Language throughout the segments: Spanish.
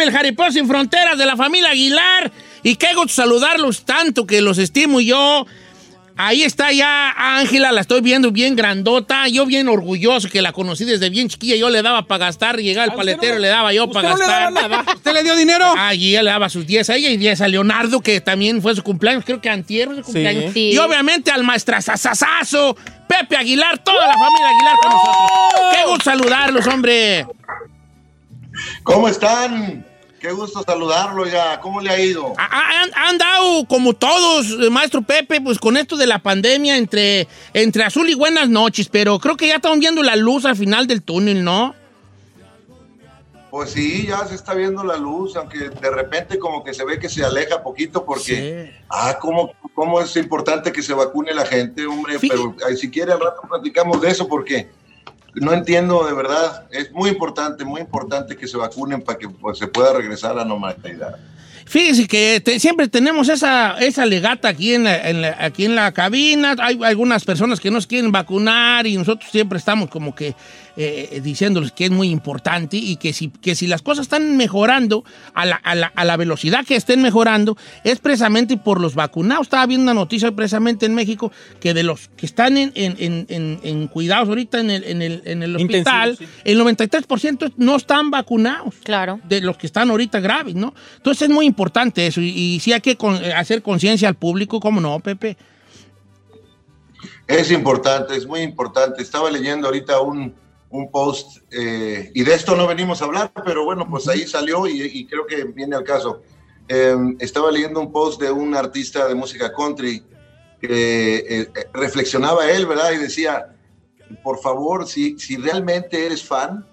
El Jaripeo sin fronteras de la familia Aguilar. Y qué gusto saludarlos tanto que los estimo yo. Ahí está ya Ángela, la estoy viendo bien grandota. Yo bien orgulloso que la conocí desde bien chiquilla. Yo le daba para gastar, llegaba al paletero, le daba yo para no le gastar. daba nada? ¿Usted le dio dinero? Allí ella le daba sus 10 a ella y 10 a Leonardo, que también fue su cumpleaños, creo que antier fue su cumpleaños. Sí. Y obviamente al maestrazazazazo, Pepe Aguilar, toda la familia Aguilar con nosotros. Qué gusto saludarlos, hombre. ¿Cómo están? Qué gusto saludarlo ya. ¿Cómo le ha ido? Ha- ha- Han, han dado, como todos, eh, maestro Pepe, pues con esto de la pandemia entre, entre azul y buenas noches, pero creo que ya estamos viendo la luz al final del túnel, ¿no? Pues sí, ya se está viendo la luz, aunque de repente como que se ve que se aleja poquito porque, ah, ¿cómo, cómo es importante que se vacune la gente, hombre. Fí- Pero ay, si quiere al rato platicamos de eso porque no entiendo de verdad. Es muy importante, muy importante que se vacunen para que pues, se pueda regresar a la normalidad. Fíjese que te- siempre tenemos esa, esa legata aquí en, aquí en la cabina. Hay algunas personas que nos quieren vacunar y nosotros siempre estamos como que eh, diciéndoles que es muy importante y que si, que si las cosas están mejorando a la, a la- a la velocidad que estén mejorando es precisamente por los vacunados. Estaba viendo una noticia precisamente en México que de los que están en, en- en- en- en cuidados ahorita en el, en el, en el hospital, Intensivos, el 93% no están vacunados Claro. de los que están ahorita graves, ¿no? Entonces es muy importante eso y, y sí hay que con- hacer conciencia al público, ¿cómo no, Pepe? Es importante, es muy importante. Estaba leyendo ahorita un, un post eh, y de esto no venimos a hablar, pero bueno, pues ahí salió y, y creo que viene al caso. Eh, estaba leyendo un post de un artista de música country que eh, eh, reflexionaba él, ¿verdad? Y decía, por favor, si, si realmente eres fan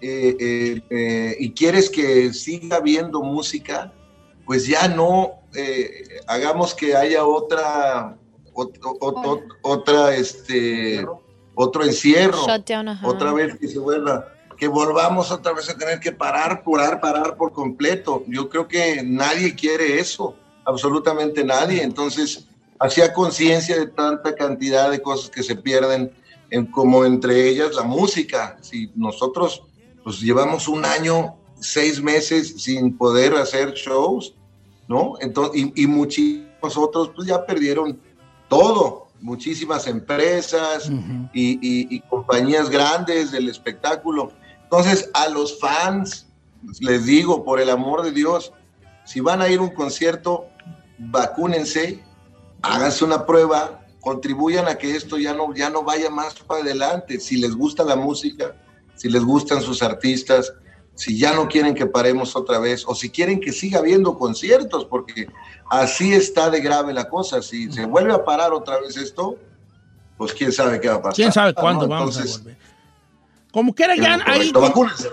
eh, eh, eh, y quieres que siga habiendo música, pues ya no eh, hagamos que haya otra, ot- ot- ot- otra, este, otro encierro, Shutdown, otra vez que se vuelva, que volvamos otra vez a tener que parar, parar, parar por completo. Yo creo que nadie quiere eso, absolutamente nadie. Entonces, hacía conciencia de tanta cantidad de cosas que se pierden, en, como entre ellas la música. Si nosotros pues llevamos un año, seis meses sin poder hacer shows, ¿no? Entonces, y, y muchísimos otros pues ya perdieron todo, muchísimas empresas y, y- y compañías grandes del espectáculo. Entonces, a los fans, les digo, por el amor de Dios, si van a ir a un concierto, vacúnense, háganse una prueba, contribuyan a que esto ya no, ya no vaya más para adelante. Si les gusta la música, si les gustan sus artistas, si ya no quieren que paremos otra vez, o si quieren que siga habiendo conciertos, porque así está de grave la cosa. Si se vuelve a parar otra vez esto, pues quién sabe qué va a pasar. ¿Quién sabe ¿no? cuándo vamos Entonces, a volver? Como quiera ya ahí... vacúnense.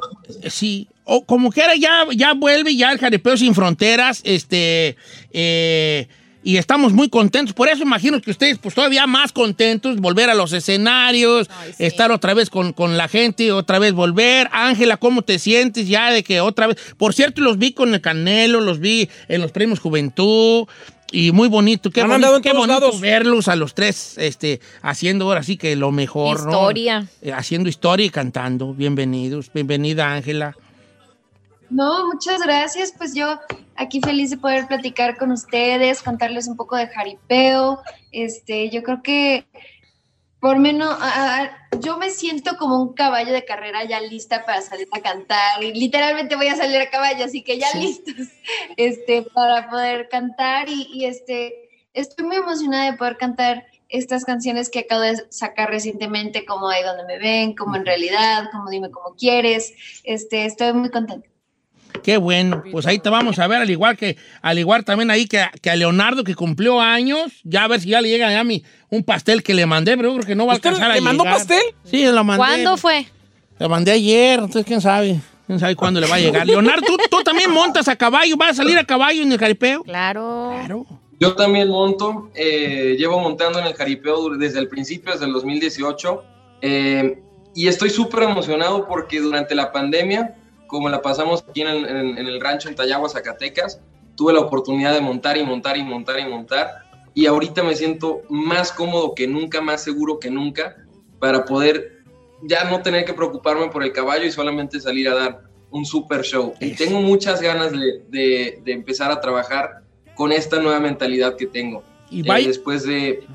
Sí, o como quiera ya, ya vuelve ya el Jaripeo Sin Fronteras, este... eh, y estamos muy contentos. Por eso imagino que ustedes, pues todavía más contentos, volver a los escenarios, estar otra vez con, con la gente, otra vez volver. Ángela, ¿cómo te sientes ya de que otra vez? Por cierto, los vi con el Canelo, los vi en los premios Juventud. Y muy bonito, qué Han bonito, andado en qué todos bonito lados. verlos a los tres este, haciendo ahora sí que lo mejor. ¿no? Historia. Eh, haciendo historia y cantando. Bienvenidos. Bienvenida, Ángela. No, muchas gracias. Pues yo aquí feliz de poder platicar con ustedes, contarles un poco de jaripeo. Este, yo creo que por menos, yo me siento como un caballo de carrera ya lista para salir a cantar. Y literalmente voy a salir a caballo, así que ya listos este, para poder cantar. Y, y, este, estoy muy emocionada de poder cantar estas canciones que acabo de sacar recientemente, como Ahí donde me ven, como en realidad, como Dime cómo quieres. Este, estoy muy contenta. Qué bueno, pues ahí te vamos a ver, al igual que, al igual también ahí que, que a Leonardo que cumplió años, ya a ver si ya le llega a mí un pastel que le mandé, pero yo creo que no va a alcanzar a ¿Le mandó pastel? Sí, lo mandé. ¿Cuándo fue? Lo mandé ayer, entonces quién sabe, quién sabe cuándo le va a llegar. Leonardo, ¿tú, tú también montas a caballo, vas a salir a caballo en el caripeo. Claro. Claro. Yo también monto, eh, llevo montando en el jaripeo desde el principio, desde el 2018, eh, y estoy súper emocionado porque durante la pandemia como la pasamos aquí en el, rancho en Tayagua, Zacatecas, tuve la oportunidad de montar y montar y montar y montar. Y ahorita me siento más cómodo que nunca, más seguro que nunca, para poder ya no tener que preocuparme por el caballo y solamente salir a dar un super show. Y tengo muchas ganas de, empezar a trabajar con esta nueva mentalidad que tengo. Y eh, después de,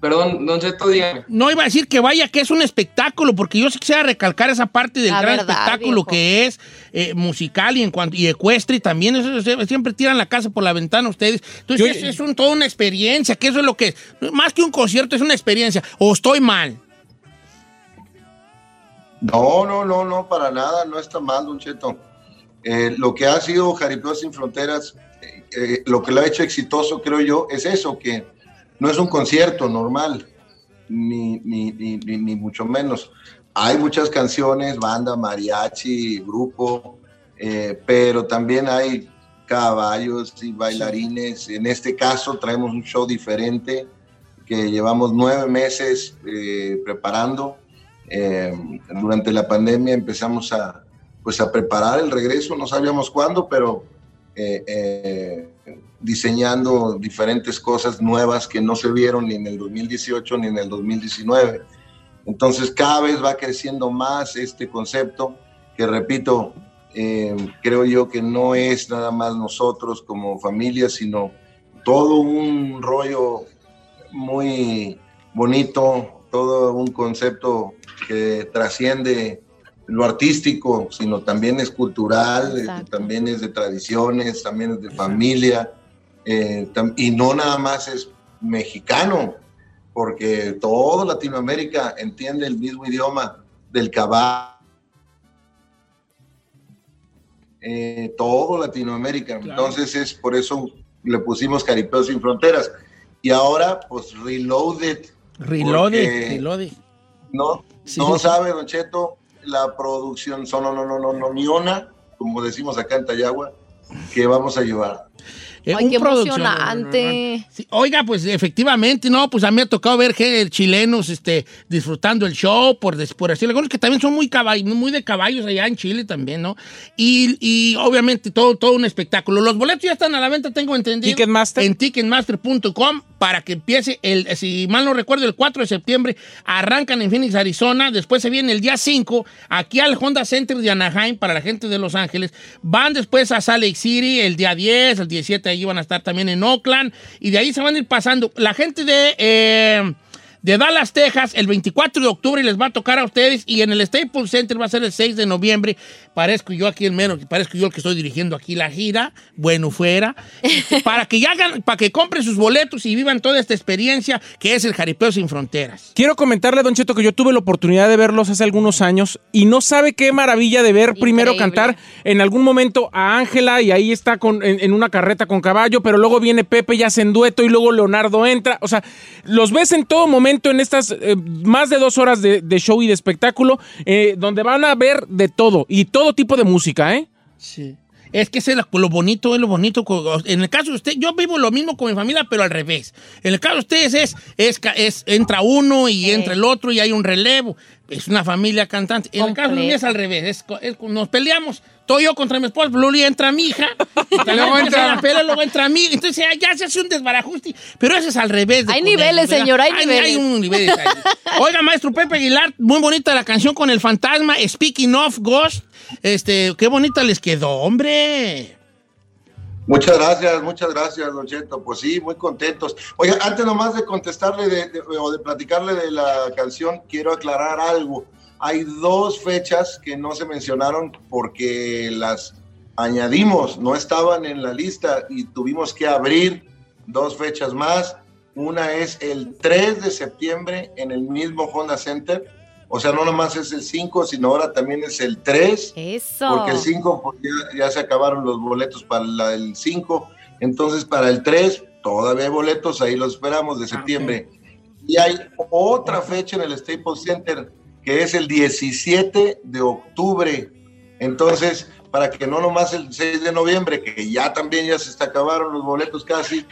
Perdón, don Cheto, dígame. No iba a decir que vaya, que es un espectáculo, porque yo sí quisiera recalcar esa parte del gran espectáculo que es eh, musical y en cuanto y ecuestre y también eso, siempre tiran la casa por la ventana ustedes. Entonces es, un, toda una experiencia, que eso es lo que es. Más que un concierto, es una experiencia. ¿O estoy mal? No, no, no, no, para nada, no está mal, don Cheto. Eh, lo que ha sido Jaripeo Sin Fronteras, eh, lo que lo ha hecho exitoso, creo yo, es eso, que no es un concierto normal, ni, ni, ni, mucho menos. Hay muchas canciones, banda, mariachi, grupo, eh, pero también hay caballos y bailarines. En este caso traemos un show diferente que llevamos nueve meses eh, preparando. Eh, durante la pandemia empezamos a, pues a preparar el regreso, no sabíamos cuándo, pero diseñando diferentes cosas nuevas que no se vieron ni en el 2018 ni en el 2019. Entonces cada vez va creciendo más este concepto que, repito, eh, creo yo que no es nada más nosotros como familia, sino todo un rollo muy bonito, todo un concepto que trasciende lo artístico, sino también es cultural, también es de tradiciones, también es de familia. Eh, y no nada más es mexicano, porque toda Latinoamérica entiende el mismo idioma del caballo. Eh, todo Latinoamérica. Entonces es por eso le pusimos Caripeo sin fronteras. Y ahora, pues Reloaded. Reloaded, Reloaded. No, no sabe, Don Cheto, la producción son no, no, no, no, no, ni una, como decimos acá en Tayagua, que vamos a llevar. Eh, Ay, qué emocionante. oiga, pues efectivamente, no, pues a mí me ha tocado ver que chilenos este, disfrutando el show, por, por decirlo, algunos que también son muy, muy de caballos allá en Chile también, ¿no? Y, y, obviamente todo, todo un espectáculo. Los boletos ya están a la venta, tengo entendido. Ticketmaster. En ticketmaster.com para que empiece, el, si mal no recuerdo, el 4 de septiembre arrancan en Phoenix, Arizona, después se viene el día 5 aquí al Honda Center de Anaheim para la gente de Los Ángeles, van después a Salt Lake City el día 10, el 17 ahí van a estar también en Oakland y de ahí se van a ir pasando. La gente de... Eh, de Dallas, Texas, el 24 de octubre les va a tocar a ustedes y en el Staples Center va a ser el 6 de noviembre. Parezco yo aquí el menos, parezco yo el que estoy dirigiendo aquí la gira, bueno fuera, para que ya hagan, para que compren sus boletos y vivan toda esta experiencia que es el Jaripeo sin Fronteras. Quiero comentarle, Don Cheto, que yo tuve la oportunidad de verlos hace algunos años y no sabe qué maravilla de ver primero cantar en algún momento a Ángela y ahí está con, en, una carreta con caballo, pero luego viene Pepe y hacen dueto y luego Leonardo entra. O sea, los ves en todo momento en estas eh, más de dos horas de, show y de espectáculo, eh, donde van a ver de todo y todo tipo de música, ¿eh? Sí. Es que es lo bonito, es lo bonito. En el caso de usted, yo vivo lo mismo con mi familia, pero al revés. En el caso de ustedes es, es, es entra uno y entra el otro y hay un relevo. Es una familia cantante. En el caso de es al revés. nos peleamos. Todo yo contra mi esposa, Luli entra mi hija. luego entra la pelea, luego entra mí. Entonces ya, se hace un desbarajuste. Pero ese es al revés. hay niveles, señor, hay, niveles. Hay un nivel. Oiga, maestro Pepe Aguilar, muy bonita la canción con el fantasma, Speaking of Ghost. Este, qué bonita les quedó, hombre. Muchas gracias, muchas gracias, Don Cheto. Pues sí, muy contentos. Oiga, antes nomás de contestarle de, o de platicarle de la canción, quiero aclarar algo. Hay dos fechas que no se mencionaron porque las añadimos, no estaban en la lista y tuvimos que abrir dos fechas más. Una es el 3 de septiembre en el mismo Honda Center o sea, no nomás es el 5, sino ahora también es el 3. Eso. Porque el 5 pues, ya, se acabaron los boletos para el 5. Entonces, para el 3 todavía hay boletos, ahí los esperamos de septiembre. Y hay otra fecha en el Staples Center que es el 17 de octubre. Entonces, para que no nomás el 6 de noviembre, que ya también ya se está acabaron los boletos casi,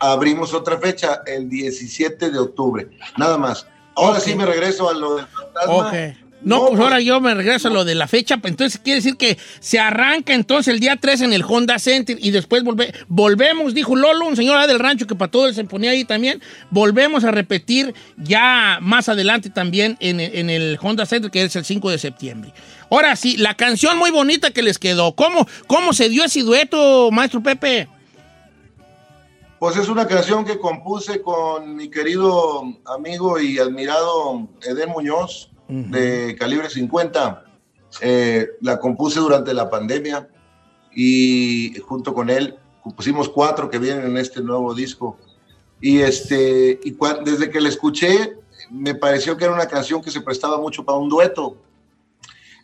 abrimos otra fecha el 17 de octubre. Nada más. Ahora sí me regreso a lo del fantasma. No, pues, pues ahora yo me regreso a lo de la fecha. Pues, entonces quiere decir que se arranca entonces el día 3 en el Honda Center y después volve, volvemos, dijo Lolo, un señor del rancho que para todo se ponía ahí también. Volvemos a repetir ya más adelante también en, en, el Honda Center, que es el 5 de septiembre. Ahora sí, la canción muy bonita que les quedó. ¿Cómo, cómo se dio ese dueto, maestro Pepe? Pues es una canción que compuse con mi querido amigo y admirado Eden Muñoz de calibre 50. Eh, la compuse durante la pandemia y junto con él compusimos cuatro que vienen en este nuevo disco. Y, este, y desde que la escuché me pareció que era una canción que se prestaba mucho para un dueto.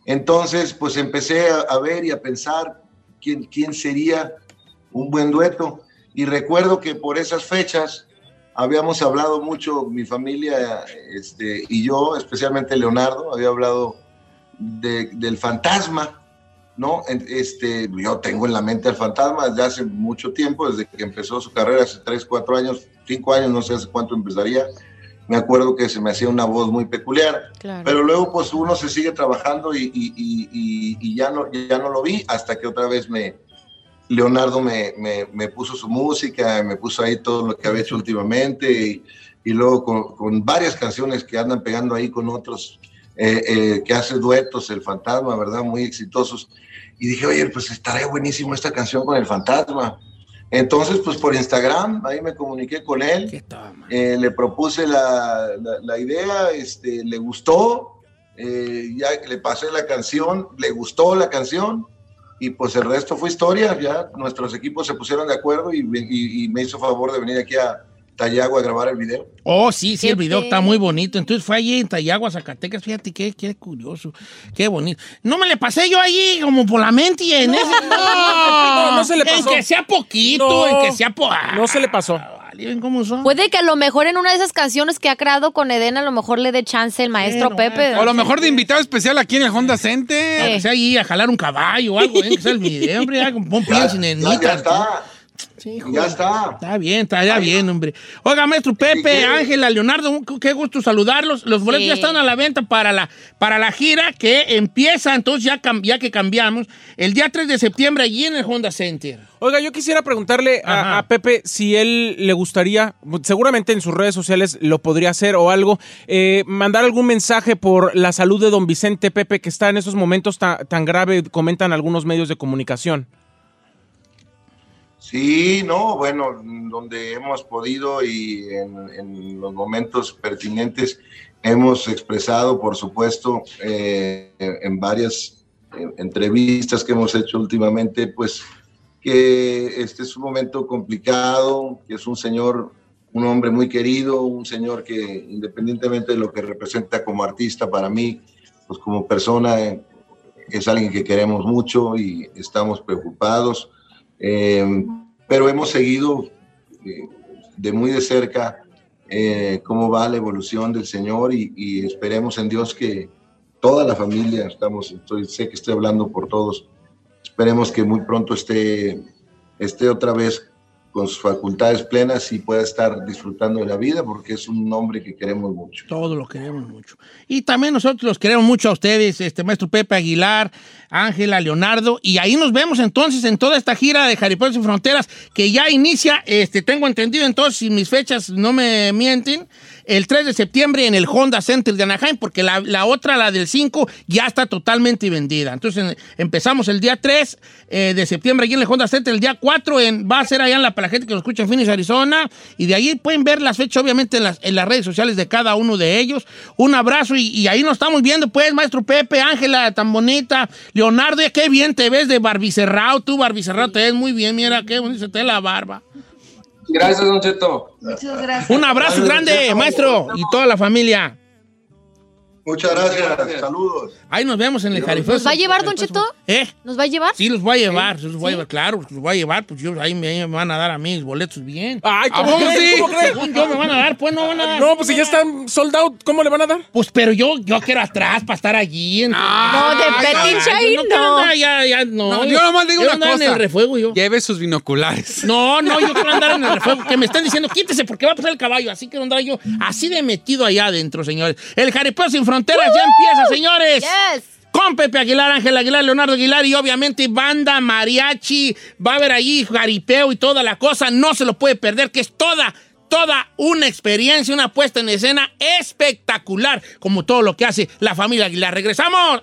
Entonces, pues empecé a, a ver y a pensar quién, quién sería un buen dueto y recuerdo que por esas fechas habíamos hablado mucho, mi familia este, y yo, especialmente Leonardo, había hablado del fantasma, ¿no? Este, yo tengo en la mente al fantasma desde hace mucho tiempo, desde que empezó su carrera, hace 3, 4 años, 5 años, no sé hace cuánto empezaría. Me acuerdo que se me hacía una voz muy peculiar, pero luego pues uno se sigue trabajando y, y, y, y, ya, no, ya no lo vi hasta que otra vez me, Leonardo me, me, puso su música, me puso ahí todo lo que había hecho últimamente y, luego con, varias canciones que andan pegando ahí con otros, eh, eh, que hace duetos, El Fantasma, ¿verdad? Muy exitosos. Y dije, oye, pues estaría buenísimo esta canción con El Fantasma. Entonces, pues por Instagram, ahí me comuniqué con él, eh, le propuse la, la, idea, este, le gustó, ya le pasé la canción, le gustó la canción y pues el resto fue historia, ya nuestros equipos se pusieron de acuerdo y, me hizo favor de venir aquí a Tayagua a grabar el video. Oh, sí, sí, el video está muy bonito. Entonces fue allí en Tayagua, Zacatecas, fíjate qué, qué curioso, qué bonito. No me le pasé yo allí como por la mente y en ese... No, no, se le pasó. En que sea poquito, en que sea... Po... no se le pasó. Puede que a lo mejor en una de esas canciones que ha creado con Eden, a lo mejor le dé chance el maestro Pepe. O a lo mejor de invitado especial aquí en el Honda Center. Que sea ahí a jalar un caballo o algo, ¿eh? que sea el video, hombre, pon sin ya, ya está. Sí, ya está. Está bien, está ya bien, hombre. Oiga, maestro Pepe, Ángela, Leonardo, qué gusto saludarlos. Los boletos ya están a la venta para la, para la gira que empieza, entonces ya, ya que cambiamos, el día 3 de septiembre allí en el Honda Center. Oiga, yo quisiera preguntarle a, Pepe si él le gustaría, seguramente en sus redes sociales lo podría hacer o algo, eh, mandar algún mensaje por la salud de don Vicente Pepe, que está en esos momentos tan grave, comentan algunos medios de comunicación. Sí, no, bueno, donde hemos podido y en, los momentos pertinentes hemos expresado, por supuesto, eh, en varias eh, entrevistas que hemos hecho últimamente, pues que este es un momento complicado, que es un señor, un hombre muy querido, un señor que independientemente de lo que representa como artista para mí, pues como persona es alguien que queremos mucho y estamos preocupados eh, pero hemos seguido eh, de muy de cerca eh, cómo va la evolución del Señor y, esperemos en Dios que toda la familia, estamos, estoy, sé que estoy hablando por todos, esperemos que muy pronto esté, esté otra vez con sus facultades plenas y pueda estar disfrutando de la vida porque es un hombre que queremos mucho. Todos lo queremos mucho. Y también nosotros los queremos mucho a ustedes, este maestro Pepe Aguilar, Ángela, Leonardo, y ahí nos vemos entonces en toda esta gira de Jaripeo sin Fronteras que ya inicia, este, tengo entendido entonces, si mis fechas no me mienten, el 3 de septiembre en el Honda Center de Anaheim, porque la, otra, la del 5, ya está totalmente vendida. Entonces empezamos el día 3 eh, de septiembre aquí en el Honda Center, el día 4 en, va a ser allá en la, para la gente que nos escucha en Phoenix, Arizona, y de ahí pueden ver las fechas obviamente en las, en las redes sociales de cada uno de ellos. Un abrazo y, ahí nos estamos viendo pues, maestro Pepe, Ángela, tan bonita, Leonardo, qué bien te ves de barbicerrado, tú barbicerrado te ves muy bien, mira qué bonito te la barba. Gracias, Don Cheto. Muchas gracias. Un abrazo grande, maestro, y toda la familia. Muchas gracias, Gracias. saludos. Ahí nos vemos en el Jaripeo. ¿Nos va a llevar, Don Cheto? ¿Eh? ¿Nos va a llevar? Sí, los voy a llevar, sí, los voy a llevar, claro, los voy a llevar, pues yo, ahí me, me van a dar a mí los boletos bien. Ay, ¿A ¿cómo sí? ¿Cómo cree? Según yo me van a dar, pues no van a dar. No, pues si ya están sold out, ¿cómo le van a dar? Pues pero yo, yo quiero atrás para estar allí. En... No, de Petinche ahí yo quiero no. andar ya, ya, no. No, yo nomás digo quiero una andar en cosa. el refuego yo. Lleve sus binoculares. No, no, yo quiero andar en el refuego. Que me están diciendo, quítese porque va a pasar el caballo. Así quiero andar yo así de metido allá adentro, señores. El Jaripeo sin fronteras ya empieza, señores. Yes. Con Pepe Aguilar, Ángel Aguilar, Leonardo Aguilar y obviamente banda, mariachi, va a haber allí jaripeo y toda la cosa, no se lo puede perder, que es toda, toda una experiencia, una puesta en escena espectacular, como todo lo que hace la familia Aguilar. ¡Regresamos!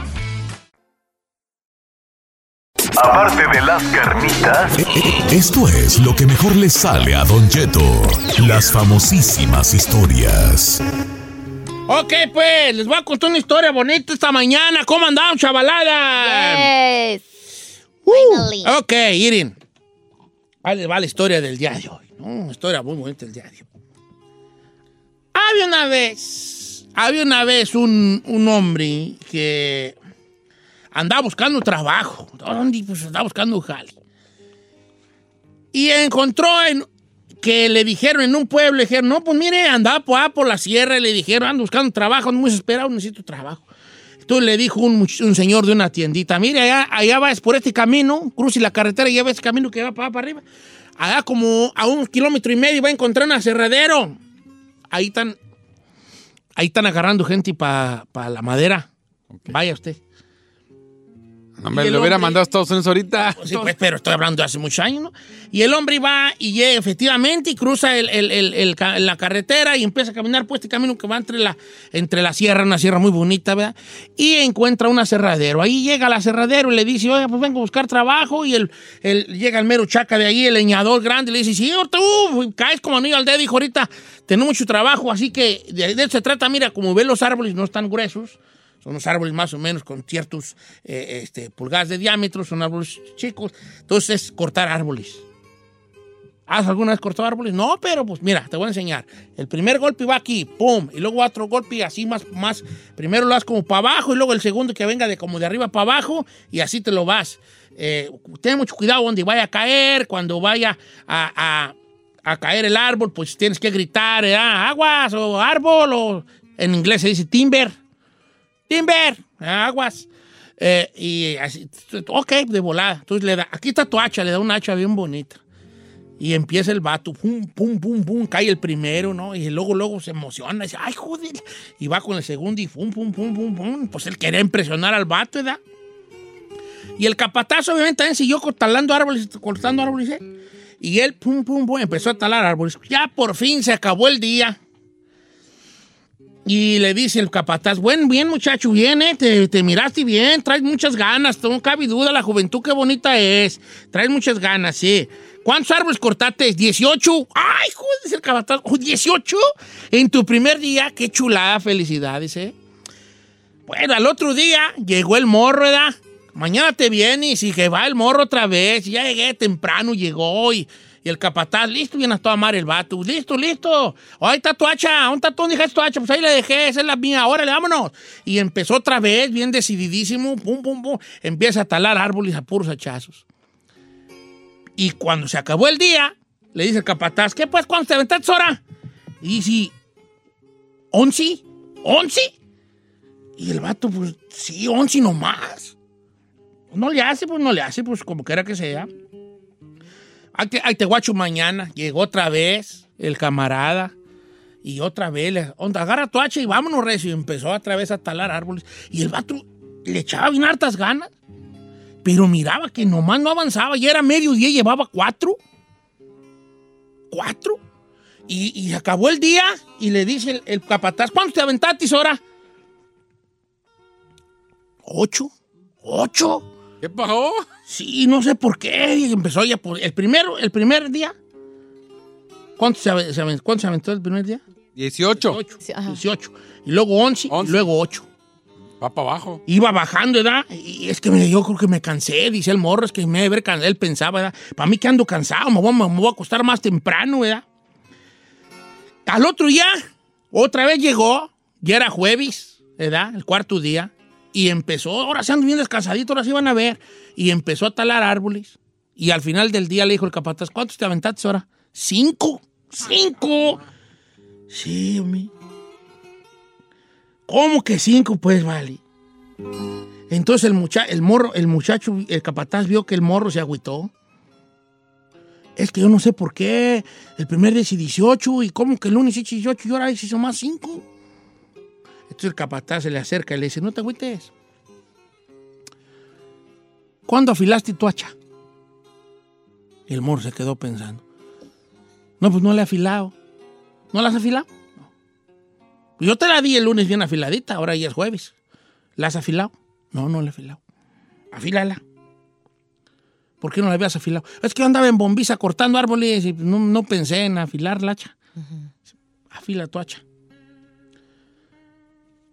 Aparte de las carnitas, esto es lo que mejor le sale a Don Cheto. Las famosísimas historias. Ok, pues, les voy a contar una historia bonita esta mañana. ¿Cómo andaron, chavalada? Yes. Uh, ok, Irin. Vale, va la historia del día de hoy. ¿no? Una historia muy bonita del día de hoy. Había una vez, había una vez un, un hombre que andaba buscando trabajo. ¿Dónde? Pues andaba buscando un jale. Y encontró en, que le dijeron en un pueblo, le dijeron, no, pues mire, andaba por, ah, por la sierra y le dijeron, ando buscando trabajo, ando muy desesperado, necesito trabajo. Entonces le dijo un, un señor de una tiendita, mire, allá, allá vas por este camino, cruce la carretera y ya ves camino que va para, para arriba. Allá como a un kilómetro y medio va a encontrar un aserradero. Ahí están, ahí están agarrando gente para la madera. Vaya usted. El lo hubiera hombre- mandado a Estados Unidos ahorita. Sí, pues, pero estoy hablando de hace muchos años, ¿no? Y el hombre va y llega efectivamente y cruza el- el- el- el la carretera y empieza a caminar por este camino que va entre la, entre la sierra, una sierra muy bonita, ¿verdad? Y encuentra un aserradero. Ahí llega al aserradero y le dice, oye, pues vengo a buscar trabajo. Y el, el- llega el mero chaca de ahí, el leñador grande, y le dice, sí, ahorita, uh, caes como anillo al dedo, dijo, ahorita tengo mucho trabajo, así que de, de eso se trata, mira, como ves los árboles no están gruesos, son unos árboles más o menos con ciertos eh, este, pulgadas de diámetro, son árboles chicos. Entonces, es cortar árboles. ¿Has alguna vez cortado árboles? No, pero pues mira, te voy a enseñar. El primer golpe va aquí, pum, y luego otro golpe así más, más. Primero lo das como para abajo y luego el segundo que venga de como de arriba para abajo y así te lo vas. Eh, ten mucho cuidado donde vaya a caer, cuando vaya a, a- a caer el árbol, pues tienes que gritar, ¿eh? aguas o árbol, o en inglés se dice timber. Timber, aguas. Eh, y así, ok, de volada. Entonces le da, aquí está tu hacha, le da una hacha bien bonita. Y empieza el vato, pum, pum, pum, pum, cae el primero, ¿no? Y luego, luego se emociona, dice, ay, joder. Y va con el segundo y pum, pum, pum, pum, pum. Pues él quería impresionar al vato, ¿verdad? Y el capataz, obviamente, también siguió talando árboles, cortando árboles, ¿eh? Y él, pum, pum, pum, empezó a talar árboles. Ya por fin se acabó el día. Y le dice el capataz, buen, bien muchacho, bien, ¿eh? te, te miraste bien, traes muchas ganas, no cabe duda, la juventud qué bonita es, traes muchas ganas, sí. ¿Cuántos árboles cortaste? ¿18? ¡Ay, joder! El capataz, ¿18? En tu primer día, qué chulada, felicidades, ¿eh? Bueno, al otro día llegó el morro, ¿verdad? Mañana te vienes y que va el morro otra vez, ya llegué temprano, llegó y... Y el capataz, listo, viene a toda madre el vato. Listo, listo. Ahí está tu hacha. ¿Dónde está tu dejaste tu hacha? Pues ahí la dejé, esa es la mía. Órale, vámonos. Y empezó otra vez, bien decididísimo. Pum, pum, pum. Empieza a talar árboles a puros hachazos. Y cuando se acabó el día, le dice el capataz, ¿qué pues? ¿Cuándo te aventaste ahora? Y dice, ¿once? ¿Once? Y el vato, pues, sí, once nomás. No le hace, pues no le hace, pues como quiera que sea. Ahí te, guacho mañana. Llegó otra vez el camarada. Y otra vez, le, onda, agarra tu hacha y vámonos, recio. Y empezó otra vez a talar árboles. Y el vato le echaba bien hartas ganas. Pero miraba que nomás no avanzaba. Ya era medio día y llevaba cuatro. ¿Cuatro? Y, y acabó el día y le dice el, el capataz, ¿cuánto te aventaste ahora? ¿Ocho? ¿Ocho? ¿Qué pasó? Sí, no sé por qué. Empezó ya por el primero, el primer día. ¿Cuánto se, ave- se ave- cuánto se aventó el primer día? 18. 18. Y luego 11, y luego 8. Va para abajo. Iba bajando, ¿verdad? Y es que me- yo creo que me cansé, dice el morro, es que me debe haber cansado. Él pensaba, ¿verdad? Para mí que ando cansado, me voy, a- me voy a acostar más temprano, ¿verdad? Al otro día, otra vez llegó, ya era jueves, ¿verdad? El cuarto día. Y empezó, ahora se ando bien descansadito, ahora sí van a ver. Y empezó a talar árboles. Y al final del día le dijo el capataz, ¿cuántos te aventaste ahora? Cinco. Cinco. Sí, hombre. ¿Cómo que cinco? Pues vale. Entonces el, mucha el morro, el muchacho, el capataz vio que el morro se agüitó. Es que yo no sé por qué. El primer día hice 18 y cómo que el lunes hice 18 y ahora hice más 5. Entonces el capataz se le acerca y le dice, no te agüites. ¿Cuándo afilaste tu hacha? El morro se quedó pensando. No, pues no le he afilado. ¿No la has afilado? No. Yo te la di el lunes bien afiladita, ahora ya es jueves. ¿La has afilado? No, no la he afilado. Afílala. ¿Por qué no la habías afilado? Es que yo andaba en bombiza cortando árboles y no, no pensé en afilar la hacha. Afila tu hacha.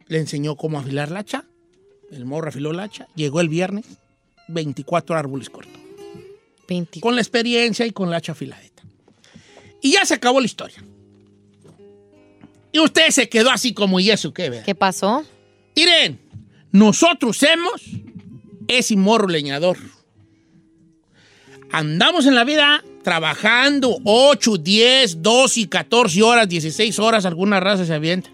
Le enseñó cómo afilar la hacha. El morro afiló la hacha. Llegó el viernes, 24 árboles cortos. Con la experiencia y con la hacha afiladita. Y ya se acabó la historia. Y usted se quedó así como, ¿y eso qué? ¿Qué pasó? Miren, nosotros hemos ese morro leñador. Andamos en la vida trabajando 8, 10, 12 y 14 horas, 16 horas, alguna raza se avienta.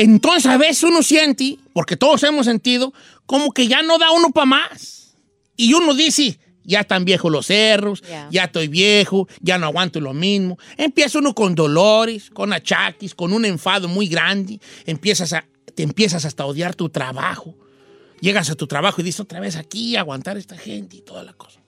Entonces a veces uno siente, porque todos hemos sentido, como que ya no da uno para más. Y uno dice, ya están viejos los cerros, ya estoy viejo, ya no aguanto lo mismo. Empieza uno con dolores, con achaques, con un enfado muy grande. Empiezas a, te empiezas hasta a odiar tu trabajo. Llegas a tu trabajo y dices otra vez aquí, aguantar a esta gente y toda la cosa.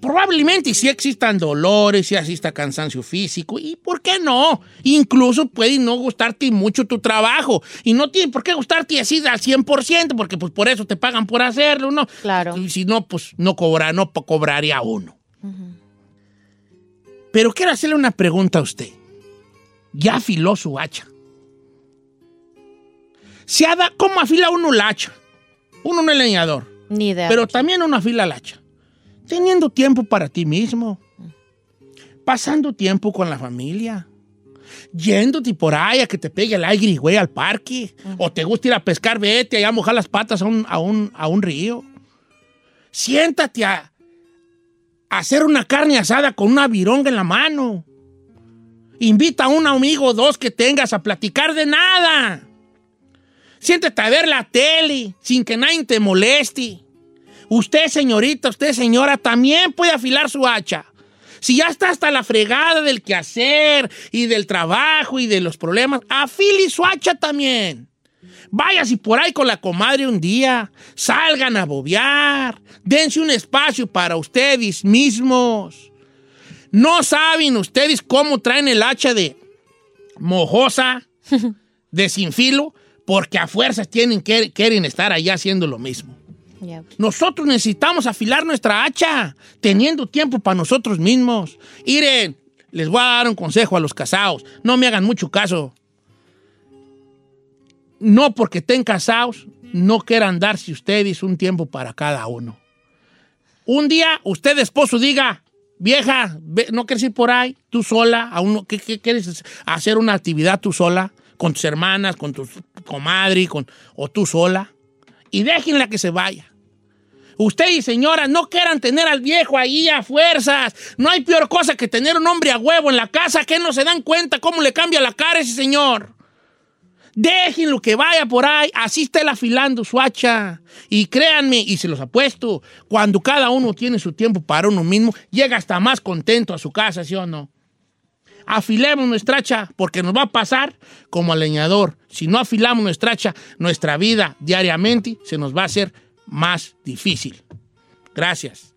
Probablemente sí existan dolores, sí exista cansancio físico, y ¿por qué no? Incluso puede no gustarte mucho tu trabajo, y no tiene por qué gustarte así al 100%, porque pues por eso te pagan por hacerlo, ¿no? Claro. Y si no, pues no, cobra, no cobraría uno. Pero quiero hacerle una pregunta a usted. Ya afiló su hacha. Se ha da- ¿Cómo afila uno la hacha? Uno no es leñador. Ni idea. Pero también uno afila la hacha. Teniendo tiempo para ti mismo. Pasando tiempo con la familia. Yéndote por ahí a que te pegue el aire, güey, al parque. O te gusta ir a pescar, vete allá a mojar las patas a un, a un, a un río. Siéntate a, hacer una carne asada con una vironga en la mano. Invita a un amigo o dos que tengas a platicar de nada. Siéntate a ver la tele sin que nadie te moleste. Usted, señorita, usted, señora, también puede afilar su hacha. Si ya está hasta la fregada del quehacer y del trabajo y de los problemas, afile su hacha también. Váyase por ahí con la comadre un día, salgan a bobear, dense un espacio para ustedes mismos. No saben ustedes cómo traen el hacha de mojosa, de sin filo, porque a fuerzas tienen que, quieren estar allá haciendo lo mismo. Nosotros necesitamos afilar nuestra hacha, teniendo tiempo para nosotros mismos. Miren, les voy a dar un consejo a los casados. No me hagan mucho caso. No porque estén casados, no quieran darse ustedes un tiempo para cada uno. Un día, usted, esposo, diga, vieja, no quieres ir por ahí, tú sola, a uno, ¿qué, quieres hacer una actividad tú sola? Con tus hermanas, con tu comadre, con, o tú sola. Y déjenla que se vaya. Usted y señora, no quieran tener al viejo ahí a fuerzas. No hay peor cosa que tener un hombre a huevo en la casa que no se dan cuenta cómo le cambia la cara a ese señor. Déjenlo que vaya por ahí, así está él afilando su hacha. Y créanme, y se los apuesto, cuando cada uno tiene su tiempo para uno mismo, llega hasta más contento a su casa, ¿sí o no? Afilemos nuestra hacha, porque nos va a pasar como al leñador. Si no afilamos nuestra hacha, nuestra vida diariamente se nos va a hacer más difícil. Gracias.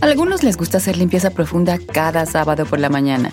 A algunos les gusta hacer limpieza profunda cada sábado por la mañana.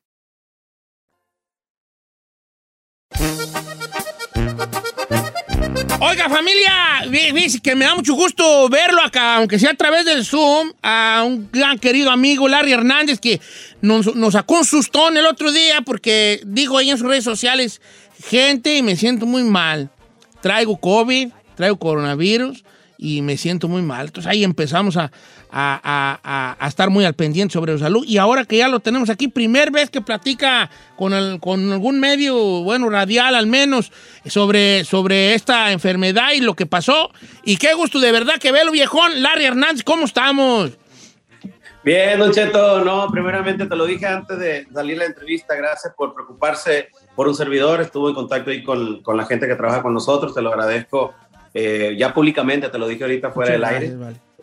Oiga, familia, que me da mucho gusto verlo acá, aunque sea a través del Zoom, a un gran querido amigo, Larry Hernández, que nos, sacó un sustón el otro día porque dijo ahí en sus redes sociales, gente, me siento muy mal. Traigo COVID, traigo coronavirus y me siento muy mal. Entonces ahí empezamos a, a, estar muy al pendiente sobre su salud. Y ahora que ya lo tenemos aquí, primer vez que platica con, con algún medio, bueno, radial al menos, sobre, sobre esta enfermedad y lo que pasó. Y qué gusto de verdad que velo, viejón. Larry Hernández, ¿cómo estamos? Bien, Don Cheto, no, primeramente te lo dije antes de salir la entrevista, gracias por preocuparse por un servidor, estuvo en contacto ahí con, con la gente que trabaja con nosotros, te lo agradezco eh, ya públicamente, te lo dije ahorita fuera del aire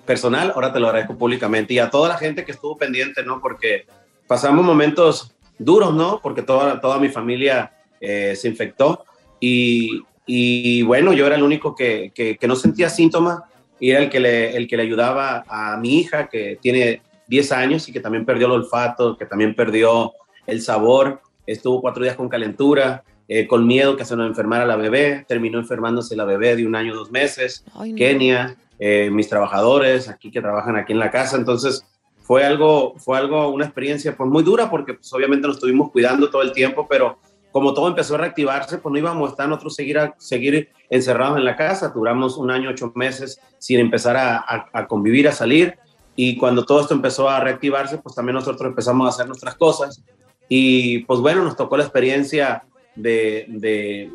personal, ahora te lo agradezco públicamente. Y a toda la gente que estuvo pendiente, ¿no? Porque pasamos momentos duros, ¿no? Porque toda, toda mi familia eh, se infectó. Y, y, bueno, yo era el único que, que, no sentía síntomas y era el que, le, el que le ayudaba a mi hija, que tiene 10 años y que también perdió el olfato, que también perdió el sabor. Estuvo cuatro días con calentura. Eh, con miedo que se nos enfermara la bebé, terminó enfermándose la bebé de un año, dos meses, Kenia, eh, mis trabajadores aquí que trabajan aquí en la casa. Entonces fue algo, fue algo, una experiencia pues muy dura porque pues, obviamente nos estuvimos cuidando todo el tiempo, pero como todo empezó a reactivarse, pues no íbamos a estar nosotros seguir, a, seguir encerrados en la casa. Duramos un año, ocho meses sin empezar a, a, convivir, a salir. Y cuando todo esto empezó a reactivarse, pues también nosotros empezamos a hacer nuestras cosas. Y pues bueno, nos tocó la experiencia de, de,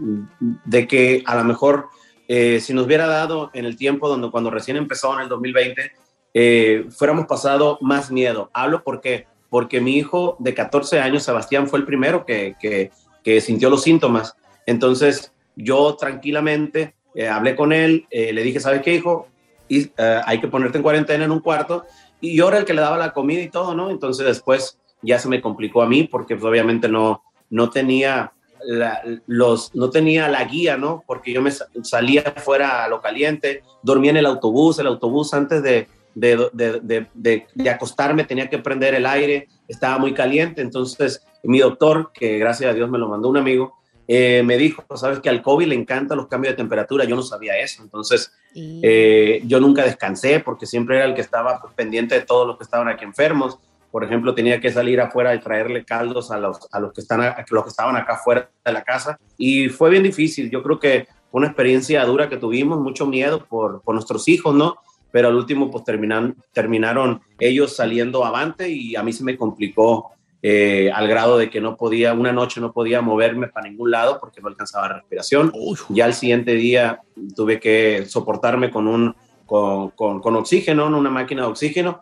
de que a lo mejor eh, si nos hubiera dado en el tiempo donde cuando recién empezó en el 2020, eh, fuéramos pasado más miedo. Hablo porque porque mi hijo de 14 años, Sebastián, fue el primero que, que, que sintió los síntomas. Entonces, yo tranquilamente eh, hablé con él, eh, le dije, ¿sabes qué, hijo? Y, eh, hay que ponerte en cuarentena en un cuarto. Y yo era el que le daba la comida y todo, ¿no? Entonces después ya se me complicó a mí porque pues, obviamente no, no tenía la, los, no tenía la guía, ¿no? Porque yo me sa- salía fuera a lo caliente, dormía en el autobús, el autobús antes de, de, de, de- acostarme tenía que prender el aire, estaba muy caliente, entonces mi doctor, que gracias a Dios me lo mandó un amigo, eh, me dijo, sabes que al COVID le encantan los cambios de temperatura, yo no sabía eso, entonces eh, yo nunca descansé porque siempre era el que estaba pendiente de todos los que estaban aquí enfermos. Por ejemplo, tenía que salir afuera y traerle caldos a los, a los, que, están, a los que estaban acá afuera de la casa. Y fue bien difícil. Yo creo que fue una experiencia dura que tuvimos, mucho miedo por, por nuestros hijos, ¿no? Pero al último, pues terminan, terminaron ellos saliendo avante y a mí se me complicó eh, al grado de que no podía, una noche no podía moverme para ningún lado porque no alcanzaba respiración. Ya al siguiente día tuve que soportarme con un con, con, con oxígeno, en una máquina de oxígeno.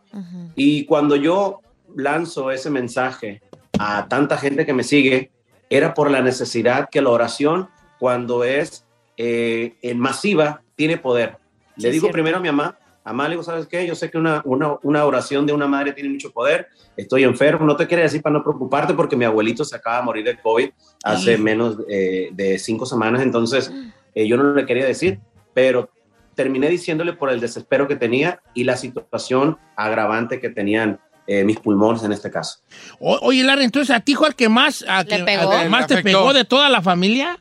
Y cuando yo lanzo ese mensaje a tanta gente que me sigue, era por la necesidad que la oración, cuando es eh, en masiva, tiene poder. Sí, Le digo cierto. primero a mi mamá, mamá, le digo, ¿sabes qué? Yo sé que una, una, una oración de una madre tiene mucho poder, estoy enfermo, no te quiere decir para no preocuparte porque mi abuelito se acaba de morir de COVID hace menos eh, de cinco semanas, entonces eh, yo no le quería decir, pero terminé diciéndole por el desespero que tenía y la situación agravante que tenían eh, mis pulmones en este caso. O- oye, Larry, entonces a ti fue el que más, a que- pegó? que más te afectó. pegó de toda la familia.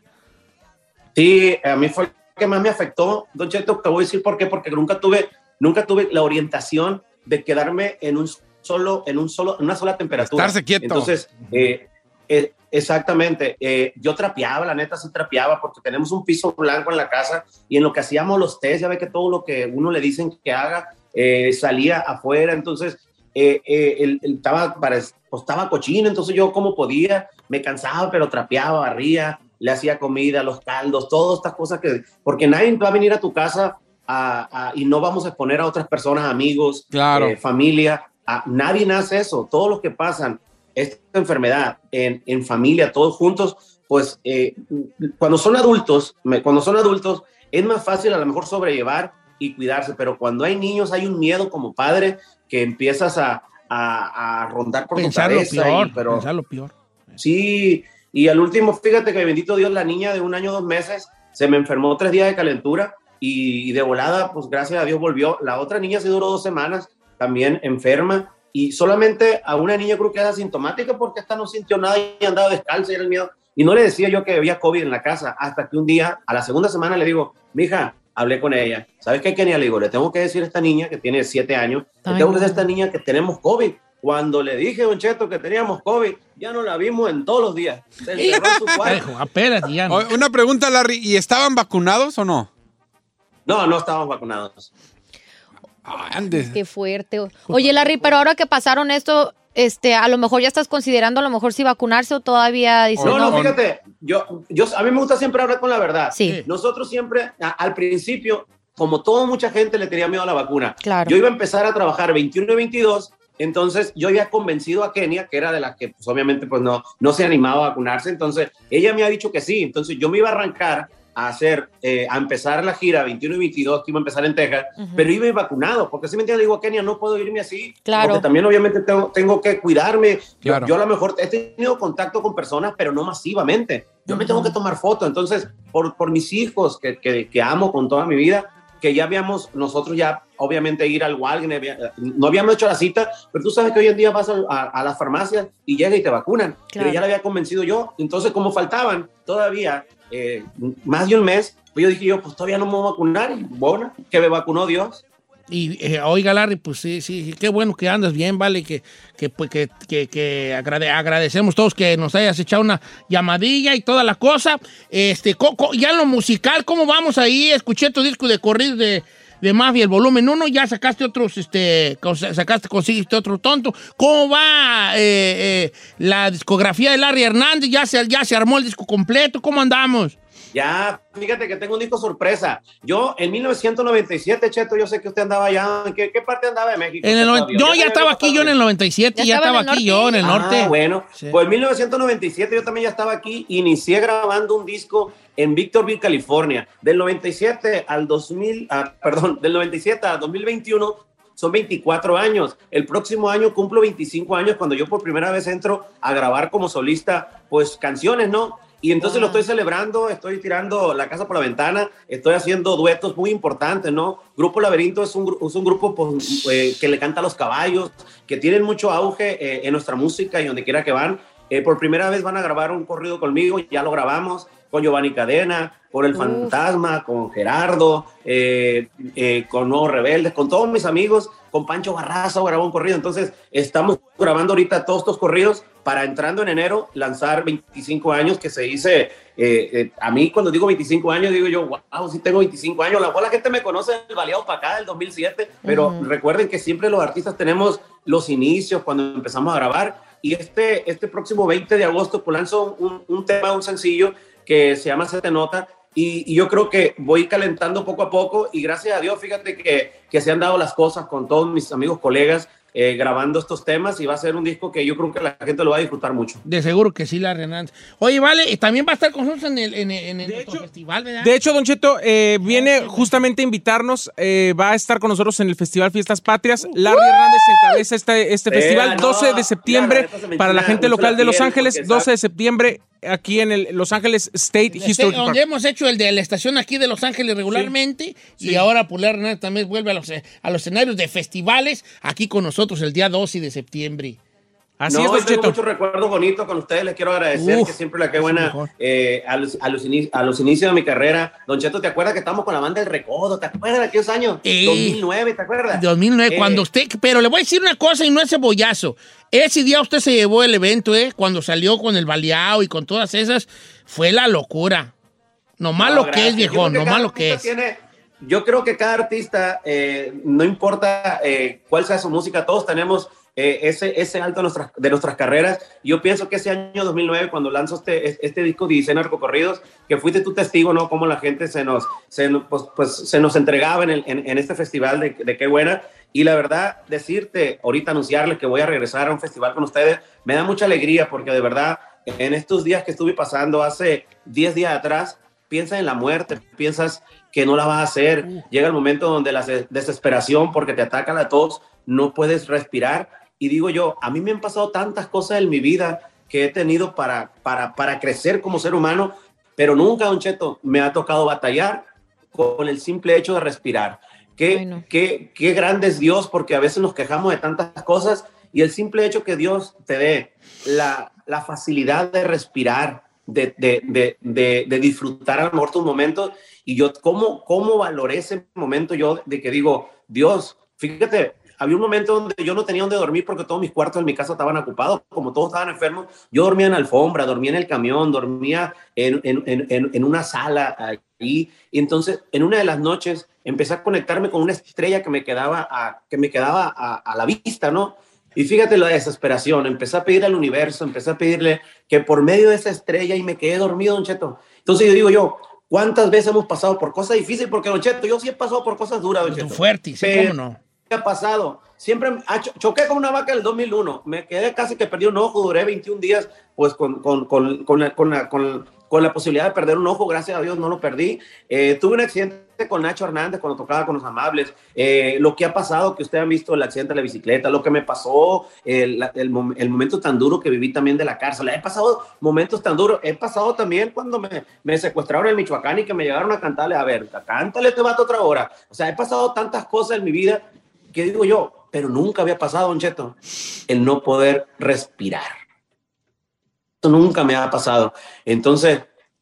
Sí, a mí fue el que más me afectó, Don Cheto, te voy a decir por qué, porque nunca tuve, nunca tuve la orientación de quedarme en un solo, en un solo, en una sola temperatura. Estarse quieto. Entonces, eh, eh, exactamente, eh, yo trapeaba, la neta sí trapeaba, porque tenemos un piso blanco en la casa y en lo que hacíamos los test, ya ve que todo lo que uno le dicen que haga, eh, salía afuera, entonces eh, eh, él, él estaba, pare- pues, estaba cochino, entonces yo como podía, me cansaba, pero trapeaba, barría, le hacía comida, los caldos, todas estas cosas que, porque nadie va a venir a tu casa a- a- y no vamos a exponer a otras personas, amigos, Claro. eh, familia, a- nadie hace eso, todos los que pasan esta enfermedad en, en familia, todos juntos, pues eh, cuando son adultos, me- cuando son adultos, es más fácil a lo mejor sobrellevar y cuidarse, pero cuando hay niños hay un miedo como padre que empiezas a, a- a rondar por Pensar tu lo cabeza. peor, y- pero, pensar lo peor. Sí, y al último, fíjate que bendito Dios, la niña de un año, dos meses, se me enfermó tres días de calentura y, de volada, pues gracias a Dios volvió. La otra niña se duró dos semanas, también enferma, y solamente a una niña creo que era asintomática porque esta no sintió nada y andaba descalza y era el miedo. Y no le decía yo que había COVID en la casa, hasta que un día, a la segunda semana, le digo, mija, hablé con ella. ¿Sabes qué, Kenia? Le digo, le tengo que decir a esta niña que tiene siete años, le tengo que decir a esta niña que tenemos COVID. Cuando le dije, Don Cheto, que teníamos COVID, ya no la vimos en todos los días. Se encerró en su cuarto. Espérate, ya no. Una pregunta, Larry, ¿y estaban vacunados o no? No, no estábamos vacunados. Qué fuerte. Oye, Larry, pero ahora que pasaron esto, este, a lo mejor ya estás considerando a lo mejor si vacunarse o todavía dices, No, no, fíjate, yo, yo, a mí me gusta siempre hablar con la verdad. Sí. Nosotros siempre, a- al principio, como toda mucha gente le tenía miedo a la vacuna, Claro. yo iba a empezar a trabajar 21 y 22, entonces yo había convencido a Kenia, que era de la que pues, obviamente pues, no, no se animaba a vacunarse, entonces ella me ha dicho que sí, entonces yo me iba a arrancar a hacer, eh, a empezar la gira 21 y 22, que iba a empezar en Texas, Ujú. pero iba a ir vacunado, porque si me entiendes, digo a Kenia, no puedo irme así, Claro. porque también obviamente tengo, tengo que cuidarme, Yo- Claro. yo, a lo mejor he tenido contacto con personas, pero no masivamente, yo me tengo que tomar fotos, entonces, por, por mis hijos, que, que, que amo con toda mi vida, que ya habíamos, nosotros ya, obviamente, ir al Walgreens, no habíamos hecho la cita, pero tú sabes que hoy en día vas a, a, a las farmacias y llega y te vacunan, Claro. pero ya le había convencido yo, entonces, como faltaban todavía eh, más de un mes, pues yo dije yo, pues todavía no me voy a vacunar, y bueno, que me vacunó Dios. Y eh, oiga, Larry, pues sí, sí, qué bueno que andas bien, vale, que, que, pues, que, que, que agrade- agradecemos todos que nos hayas echado una llamadilla y toda la cosa. Este, co- ya en lo musical, ¿cómo vamos ahí? Escuché tu disco de corrido de, de Mafia, el volumen 1, ya sacaste otros, este, sacaste, conseguiste otro tonto. ¿Cómo va eh, eh, la discografía de Larry Hernández? ¿Ya se, ¿Ya se armó el disco completo? ¿Cómo andamos? Ya, fíjate que tengo un disco sorpresa. Yo en 1997, Cheto, yo sé que usted andaba allá. ¿En qué, qué parte andaba de México? En el no- yo ¿Ya ya estaba aquí, yo en el 97, ya, estaba, aquí yo en el norte. Ah, bueno, Sí. pues en 1997 yo también ya estaba aquí. Inicié grabando un disco en Victorville, California. Del 97 al 2000, ah, perdón, del 97 al 2021 son 24 años. El próximo año cumplo 25 años cuando yo por primera vez entro a grabar como solista, pues canciones, ¿no? Y entonces lo estoy celebrando, estoy tirando la casa por la ventana, estoy haciendo duetos muy importantes, ¿no? Grupo Laberinto es un, es un grupo pues, eh, que le canta a los caballos, que tienen mucho auge eh, en nuestra música y donde quiera que van. Eh, por primera vez van a grabar un corrido conmigo, ya lo grabamos con Giovanni Cadena, con El Uf. Fantasma, con Gerardo, eh, eh, con Nuevos Rebeldes, con todos mis amigos, con Pancho Barraza grabó un corrido. Entonces, estamos grabando ahorita todos estos corridos para entrando en enero lanzar 25 años que se dice, eh, eh, a mí cuando digo 25 años digo yo, wow, sí tengo 25 años, a lo mejor la gente me conoce el baleado para acá del 2007, pero recuerden que siempre los artistas tenemos los inicios cuando empezamos a grabar y este, este próximo 20 de agosto pues lanzo un, un tema, un sencillo que se llama Se te nota y, y yo creo que voy calentando poco a poco y gracias a Dios, fíjate que, que se han dado las cosas con todos mis amigos, colegas, eh, grabando estos temas y va a ser un disco que yo creo que la gente lo va a disfrutar mucho. De seguro que sí, la Renan. Oye, vale, y también va a estar con nosotros en el, en el, en el festival, ¿verdad? De hecho, Don Cheto eh, viene justamente a invitarnos, eh, va a estar con nosotros en el Festival Fiestas Patrias. Larry Hernández encabeza este, este Eh, festival, no, 12 de septiembre, la para la gente local la de Los Ángeles, porque 12 de septiembre, aquí en el Los Ángeles State Este, Historic Park. donde hemos hecho el de la estación aquí de Los Ángeles regularmente y ahora Pular Hernández también vuelve a los, eh, a los escenarios de festivales aquí con nosotros el día 12 de septiembre. no, yo tengo muchos recuerdos bonitos con ustedes. Les quiero agradecer Uf, que siempre la que buena eh, a, los, a, los ini- a los inicios de mi carrera. Don Cheto, ¿te acuerdas que estamos con la banda del Recodo? ¿Te acuerdas de aquellos años? Sí. 2009, ¿te acuerdas? 2009, Eh, cuando usted, pero le voy a decir una cosa y no es cebollazo. Ese día usted se llevó el evento, ¿eh? Cuando salió con el baleado y con todas esas, fue la locura. No lo que gracias. es, que más cada lo que es. tiene- yo creo que cada artista, eh, no importa eh, cuál sea su música, todos tenemos eh, ese, ese alto de nuestras, de nuestras carreras. Yo pienso que ese año 2009, cuando lanzo este, este disco de Narcocorridos, que fuiste tu testigo, ¿no? Cómo la gente se nos, se, pues, pues, se nos entregaba en, el- en- en este festival de, de Qué Buena. Y la verdad, decirte, ahorita anunciarles que voy a regresar a un festival con ustedes, me da mucha alegría porque de verdad, en estos días que estuve pasando hace 10 días atrás, piensas en la muerte, piensas que no la vas a hacer. Llega el momento donde la des- desesperación, porque te ataca la tos, no puedes respirar. Y digo yo, a mí me han pasado tantas cosas en mi vida que he tenido para, para, para crecer como ser humano, pero nunca, Don Cheto, me ha tocado batallar con el simple hecho de respirar. Qué, qué, qué grande es Dios, porque a veces nos quejamos de tantas cosas y el simple hecho que Dios te dé la, la facilidad de respirar, de, de, de, de, de disfrutar a lo mejor tus momentos. Y yo, ¿cómo, ¿cómo valoré ese momento yo de que digo, Dios, fíjate, había un momento donde yo no tenía donde dormir porque todos mis cuartos en mi casa estaban ocupados, como todos estaban enfermos. Yo dormía en alfombra, dormía en el camión, dormía en, en, en, en- una sala ahí. Y entonces, en una de las noches, empecé a conectarme con una estrella que me quedaba a, que me quedaba a, a la vista, ¿no? Y fíjate la desesperación, empecé a pedir al universo, empecé a pedirle que por medio de esa estrella y me quedé dormido, Don Cheto. Entonces yo digo yo, ¿cuántas veces hemos pasado por cosas difíciles? Porque, Don Cheto, yo sí he pasado por cosas duras, Don Cheto. Fuerte, sí, Pero- cómo no. ¿Qué ha pasado? Siempre ah, cho- choqué con una vaca en el 2001. Me quedé casi que perdí un ojo. Duré 21 días pues con, con, con, con, la, con, la, con, la posibilidad de perder un ojo. Gracias a Dios no lo perdí. Eh, tuve un accidente con Nacho Hernández cuando tocaba con los amables. Eh, lo que ha pasado, que ustedes han visto el accidente de la bicicleta, lo que me pasó, el, momento tan duro que viví también de la cárcel. He pasado momentos tan duros. He pasado también cuando me, secuestraron en Michoacán y que me llegaron a cantarle, a ver, cántale este vato otra hora. O sea, he pasado tantas cosas en mi vida que digo yo, pero nunca había pasado, Don Cheto, el no poder respirar. Esto nunca me ha pasado. Entonces,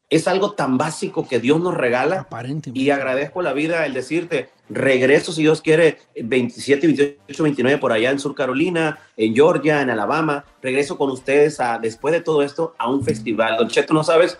es algo tan básico que Dios nos regala y agradezco la vida el decirte, regreso si Dios quiere, 27, 28, 29 por allá en Sur Carolina, en Georgia, en Alabama, regreso con ustedes a, después de todo esto a un festival. Don Cheto, no sabes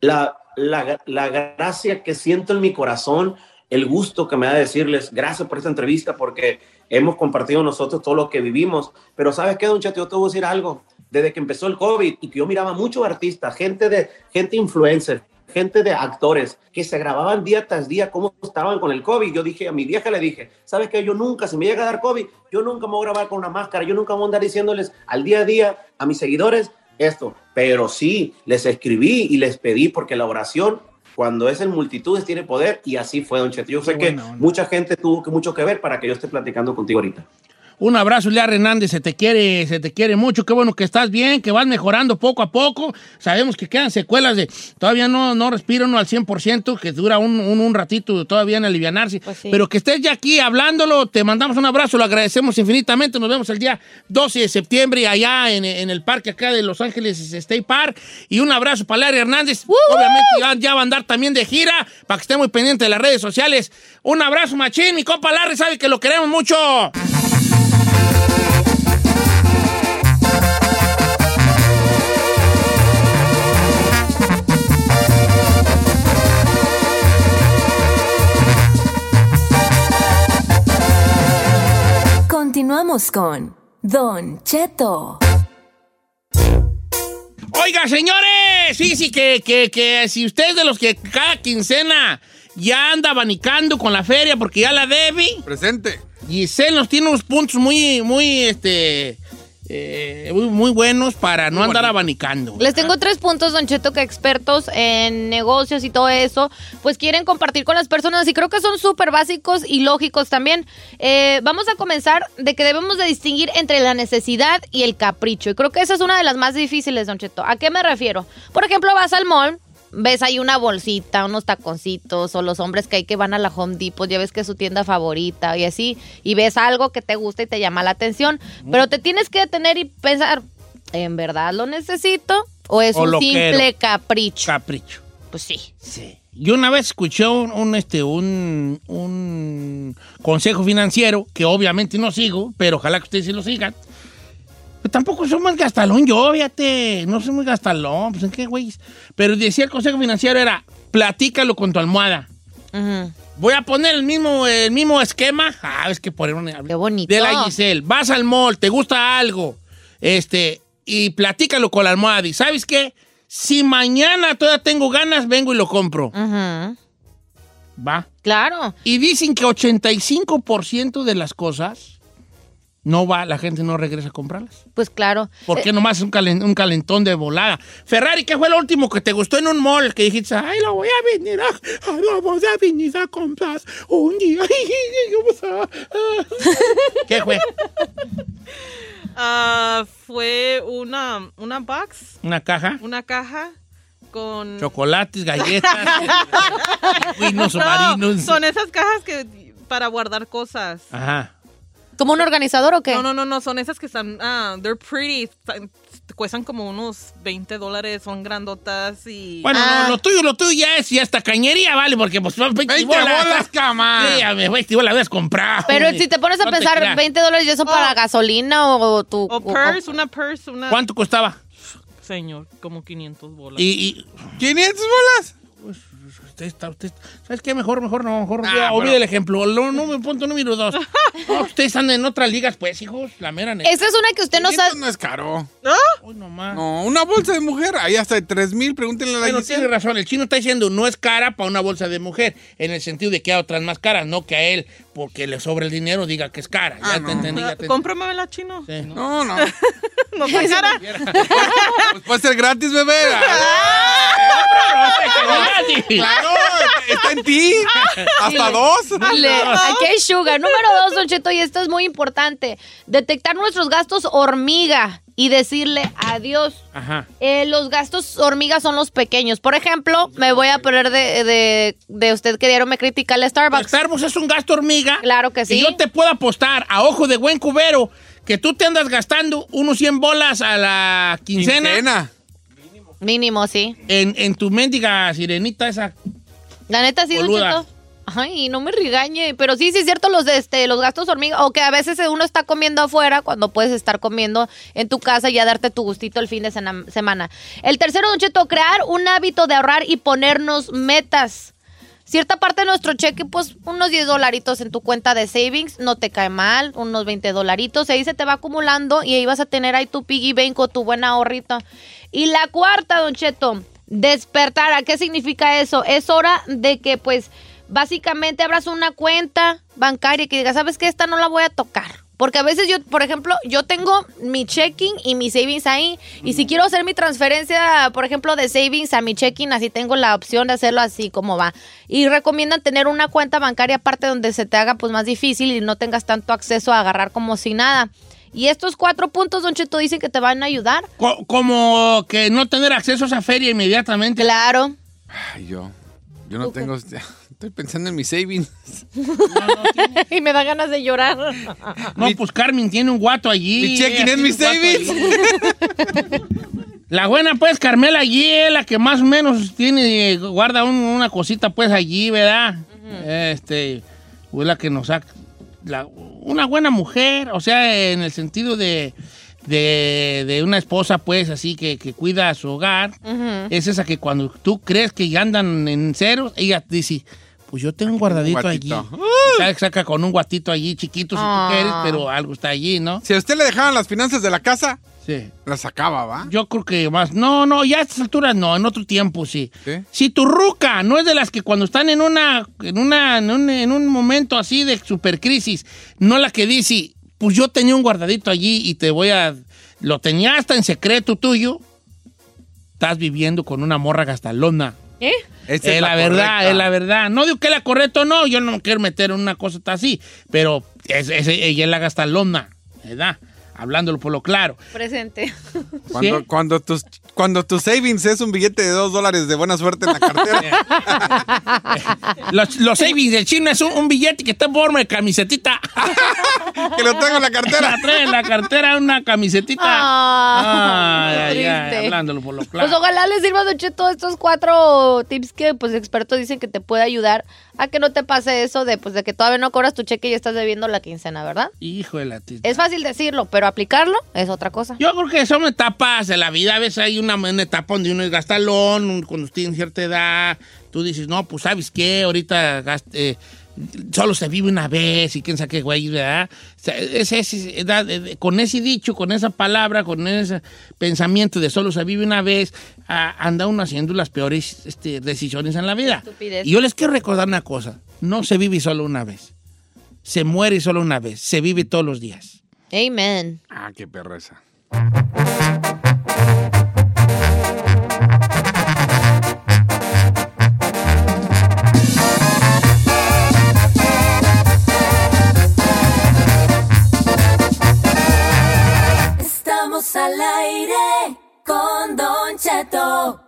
la, la, la gracia que siento en mi corazón, el gusto que me da decirles gracias por esta entrevista, porque hemos compartido nosotros todo lo que vivimos. Pero ¿sabes qué, Don Cheto? Yo te voy a decir algo. Desde que empezó el COVID y que yo miraba muchos artistas, gente de gente influencer, gente de actores que se grababan día tras día cómo estaban con el COVID. Yo dije a mi vieja, le dije, ¿sabes qué? Yo nunca, si me llega a dar COVID, yo nunca me voy a grabar con una máscara, yo nunca voy a andar diciéndoles al día a día a mis seguidores esto. Pero sí, les escribí y les pedí porque la oración cuando es en multitudes tiene poder y así fue, Don Cheto. Yo sé que mucha gente tuvo que, mucho que ver para que yo esté platicando contigo ahorita. Un abrazo, Lea Hernández, se te quiere, se te quiere mucho, qué bueno que estás bien, que vas mejorando poco a poco. Sabemos que quedan secuelas de, todavía no, no respiro no al 100%, que dura un, un, ratito todavía en alivianarse, pues pero que estés ya aquí hablándolo, te mandamos un abrazo, lo agradecemos infinitamente, nos vemos el día 12 de septiembre allá en, el parque acá de Los Ángeles State Park, y un abrazo para Lea Hernández, obviamente ya, ya, va a andar también de gira, para que esté muy pendiente de las redes sociales. Un abrazo, machín, mi compa Larry sabe que lo queremos mucho. Continuamos con Don Cheto. Oiga, señores, sí, sí, que, que, que si usted de los que cada quincena ya anda abanicando con la feria porque ya la debe. Presente. Giselle nos tiene unos puntos muy, muy, este, eh, muy, buenos para no andar abanicando. Les tengo tres puntos, Don Cheto, que expertos en negocios y todo eso, pues quieren compartir con las personas y creo que son súper básicos y lógicos también. Eh, vamos a comenzar de que debemos de distinguir entre la necesidad y el capricho. Y creo que esa es una de las más difíciles, Don Cheto. ¿A qué me refiero? Por ejemplo, vas al mall, ves ahí una bolsita, unos taconcitos, o los hombres que hay que van a la Home Depot, ya ves que es su tienda favorita y así, y ves algo que te gusta y te llama la atención, pero te tienes que detener y pensar, ¿en verdad lo necesito? ¿O es un simple capricho? Capricho. Pues sí. Sí. Yo una vez escuché un, este, un, un consejo financiero que obviamente no sigo, pero ojalá que ustedes sí lo sigan tampoco soy muy gastalón yo, fíjate. No soy muy gastalón. Pues en qué, güey. Pero decía el consejo financiero era, platícalo con tu almohada. Voy a poner el mismo, el mismo esquema. Ah, es que poner un... Qué bonito. De la Giselle. Vas al mall, te gusta algo. Este, y platícalo con la almohada. Y ¿sabes qué? Si mañana todavía tengo ganas, vengo y lo compro. Va. Claro. Y dicen que 85% de las cosas no va, la gente no regresa a comprarlas. Pues claro. ¿Por qué eh, nomás un, un calentón de volada? Ferrari, ¿qué fue lo último que te gustó en un mall? Que dijiste, ay, lo voy a venir a, vamos a venir a comprar un día. ¿Qué fue? Uh, fue una, una box. ¿Una caja? Una caja con... Chocolates, galletas, vinos no, Son esas cajas que para guardar cosas. Ajá. ¿Como un organizador o qué? No, no, no, no, son esas que están, ah, they're pretty, cuestan como unos 20 dólares, son grandotas y... Bueno, ah. lo, tuyo, lo tuyo ya es y hasta cañería, vale, porque pues 20, 20 bolas, cama. Sí, a 20 bolas habías comprado. Pero si te pones a pensar, 20 dólares, ¿y eso para oh. gasolina o tu...? O purse, una purse, una... ¿Cuánto costaba? Señor, como 500 bolas. ¿Y, y... ¿500 bolas? Usted está, usted, ¿sabes qué? Mejor, mejor no, mejor ah, olvide el ejemplo. No, no, me punto número dos. No, ustedes están en otras ligas, pues, hijos, la mera neta. Esa es una que usted no sabe. no es caro. ¿No? Uy, no, una bolsa de mujer, ahí hasta de 3 mil, pregúntenle a la Bueno, tiene razón, el chino está diciendo no es cara para una bolsa de mujer, en el sentido de que hay otras más caras, no que a él, porque le sobra el dinero, diga que es cara. Ah, ya no. te entendí, ya te Cómprame la chino. Sí. No, no. no está cara. pues puede ser gratis, bebé. claro, está en ti. Hasta dos. Dile, aquí hay sugar. Número dos, Don Cheto, y esto es muy importante. Detectar nuestros gastos hormiga y decirle adiós. Ajá. Eh, los gastos hormiga son los pequeños. Por ejemplo, me voy a poner de, de, de usted que dieron me critica el Starbucks. Starbucks es un gasto hormiga. Claro que sí. Y yo te puedo apostar a ojo de buen cubero que tú te andas gastando unos 100 bolas a la quincena. Quincena. Mínimo, sí. En, en tu mendiga sirenita esa. La neta sí, Don. Ay, no me regañe, pero sí, sí es cierto los este, los gastos hormiga, o que a veces uno está comiendo afuera cuando puedes estar comiendo en tu casa y ya darte tu gustito el fin de semana. El tercero, Don Cheto, crear un hábito de ahorrar y ponernos metas. Cierta parte de nuestro cheque, pues unos 10 dolaritos en tu cuenta de savings, no te cae mal, unos 20 dolaritos, ahí se te va acumulando y ahí vas a tener ahí tu piggy bank o tu buen ahorrito. Y la cuarta, Don Cheto, despertar. ¿A qué significa eso? Es hora de que pues básicamente abras una cuenta bancaria que digas, ¿sabes qué? Esta no la voy a tocar. Porque a veces yo, por ejemplo, yo tengo mi checking y mi savings ahí. Y si quiero hacer mi transferencia, por ejemplo, de savings a mi checking, así tengo la opción de hacerlo así como va. Y recomiendan tener una cuenta bancaria aparte donde se te haga pues más difícil y no tengas tanto acceso a agarrar como si nada. Y estos cuatro puntos, Don Cheto, dicen que te van a ayudar. Co- como que no tener acceso a esa feria inmediatamente. Claro. Ay, yo. Yo no tengo. Estoy pensando en mi savings. y me da ganas de llorar. No, pues Carmen tiene un guato allí. Mi checking es mi allí. La buena, pues, Carmela allí es la que más o menos tiene, guarda un- una cosita, pues, allí, ¿verdad? Este, fue la que nos saca, la- una buena mujer, o sea, en el sentido de, de, de una esposa, pues, así, que, que cuida a su hogar. Es esa que cuando tú crees que ya andan en ceros, ella dice, pues yo tengo un guardadito allí. Saca, saca con un guatito allí chiquito si Ah. tú quieres, pero algo está allí, ¿no? Si a usted le dejaban las finanzas de la casa, Sí. las sacaba, ¿va? Yo creo que más. No, no, ya a estas alturas no, en otro tiempo sí. Si tu ruca no es de las que cuando están en una, en una, en un, en un momento así de supercrisis, no la que dice, pues yo tenía un guardadito allí y te voy a. Lo tenía hasta en secreto tuyo. Estás viviendo con una morra gastalona. ¿Eh? Esa es es la, la verdad, es la verdad. No digo que la correcta o no, yo no me quiero meter en una cosa así, pero es, es- ella es la gastalona, ¿verdad? Hablándolo por lo claro. Presente. Cuando, Sí. cuando, tus, cuando tu savings es un billete de dos dólares de buena suerte en la cartera. Los, los savings del chino es un, un billete que está en forma de camisetita. que lo tengo en la cartera. La trae en la cartera una camisetita. Ah, Ay, ay, hablándolo por lo claro. Pues ojalá les sirva, Don Cheto, estos cuatro tips que pues expertos dicen que te puede ayudar a que no te pase eso de pues de que todavía no cobras tu cheque y ya estás debiendo la quincena, ¿verdad? Hijo de la tita. Es fácil decirlo, pero aplicarlo es otra cosa. Yo creo que son etapas de la vida. A veces hay una, una etapa donde uno es gastalón, cuando tiene cierta edad. Tú dices, no, pues, ¿sabes qué? Ahorita gast- eh, solo se vive una vez y quién sabe qué güey, ¿verdad? O sea, es- con ese dicho, con esa palabra, con ese pensamiento de solo se vive una vez, anda uno haciendo las peores este, decisiones en la vida. Estupidez. Y yo les quiero recordar una cosa. No se vive solo una vez. Se muere solo una vez. Se vive todos los días. Amen. Ah, qué perreza. Al aire con Don Cheto.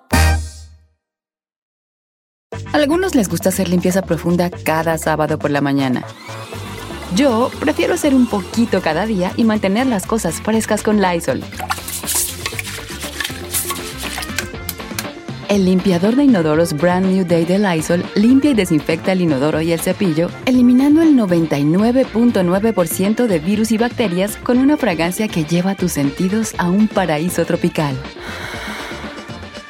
A algunos les gusta hacer limpieza profunda cada sábado por la mañana. Yo prefiero hacer un poquito cada día y mantener las cosas frescas con Lysol. El limpiador de inodoros Brand New Day de Lysol limpia y desinfecta el inodoro y el cepillo, eliminando el 99.9% de virus y bacterias con una fragancia que lleva tus sentidos a un paraíso tropical.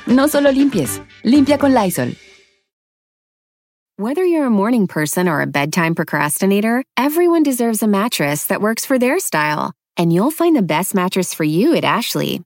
No solo limpies, limpia con Lysol. Whether you're a morning person or a bedtime procrastinator, everyone deserves a mattress that works for their style. And you'll find the best mattress for you at Ashley.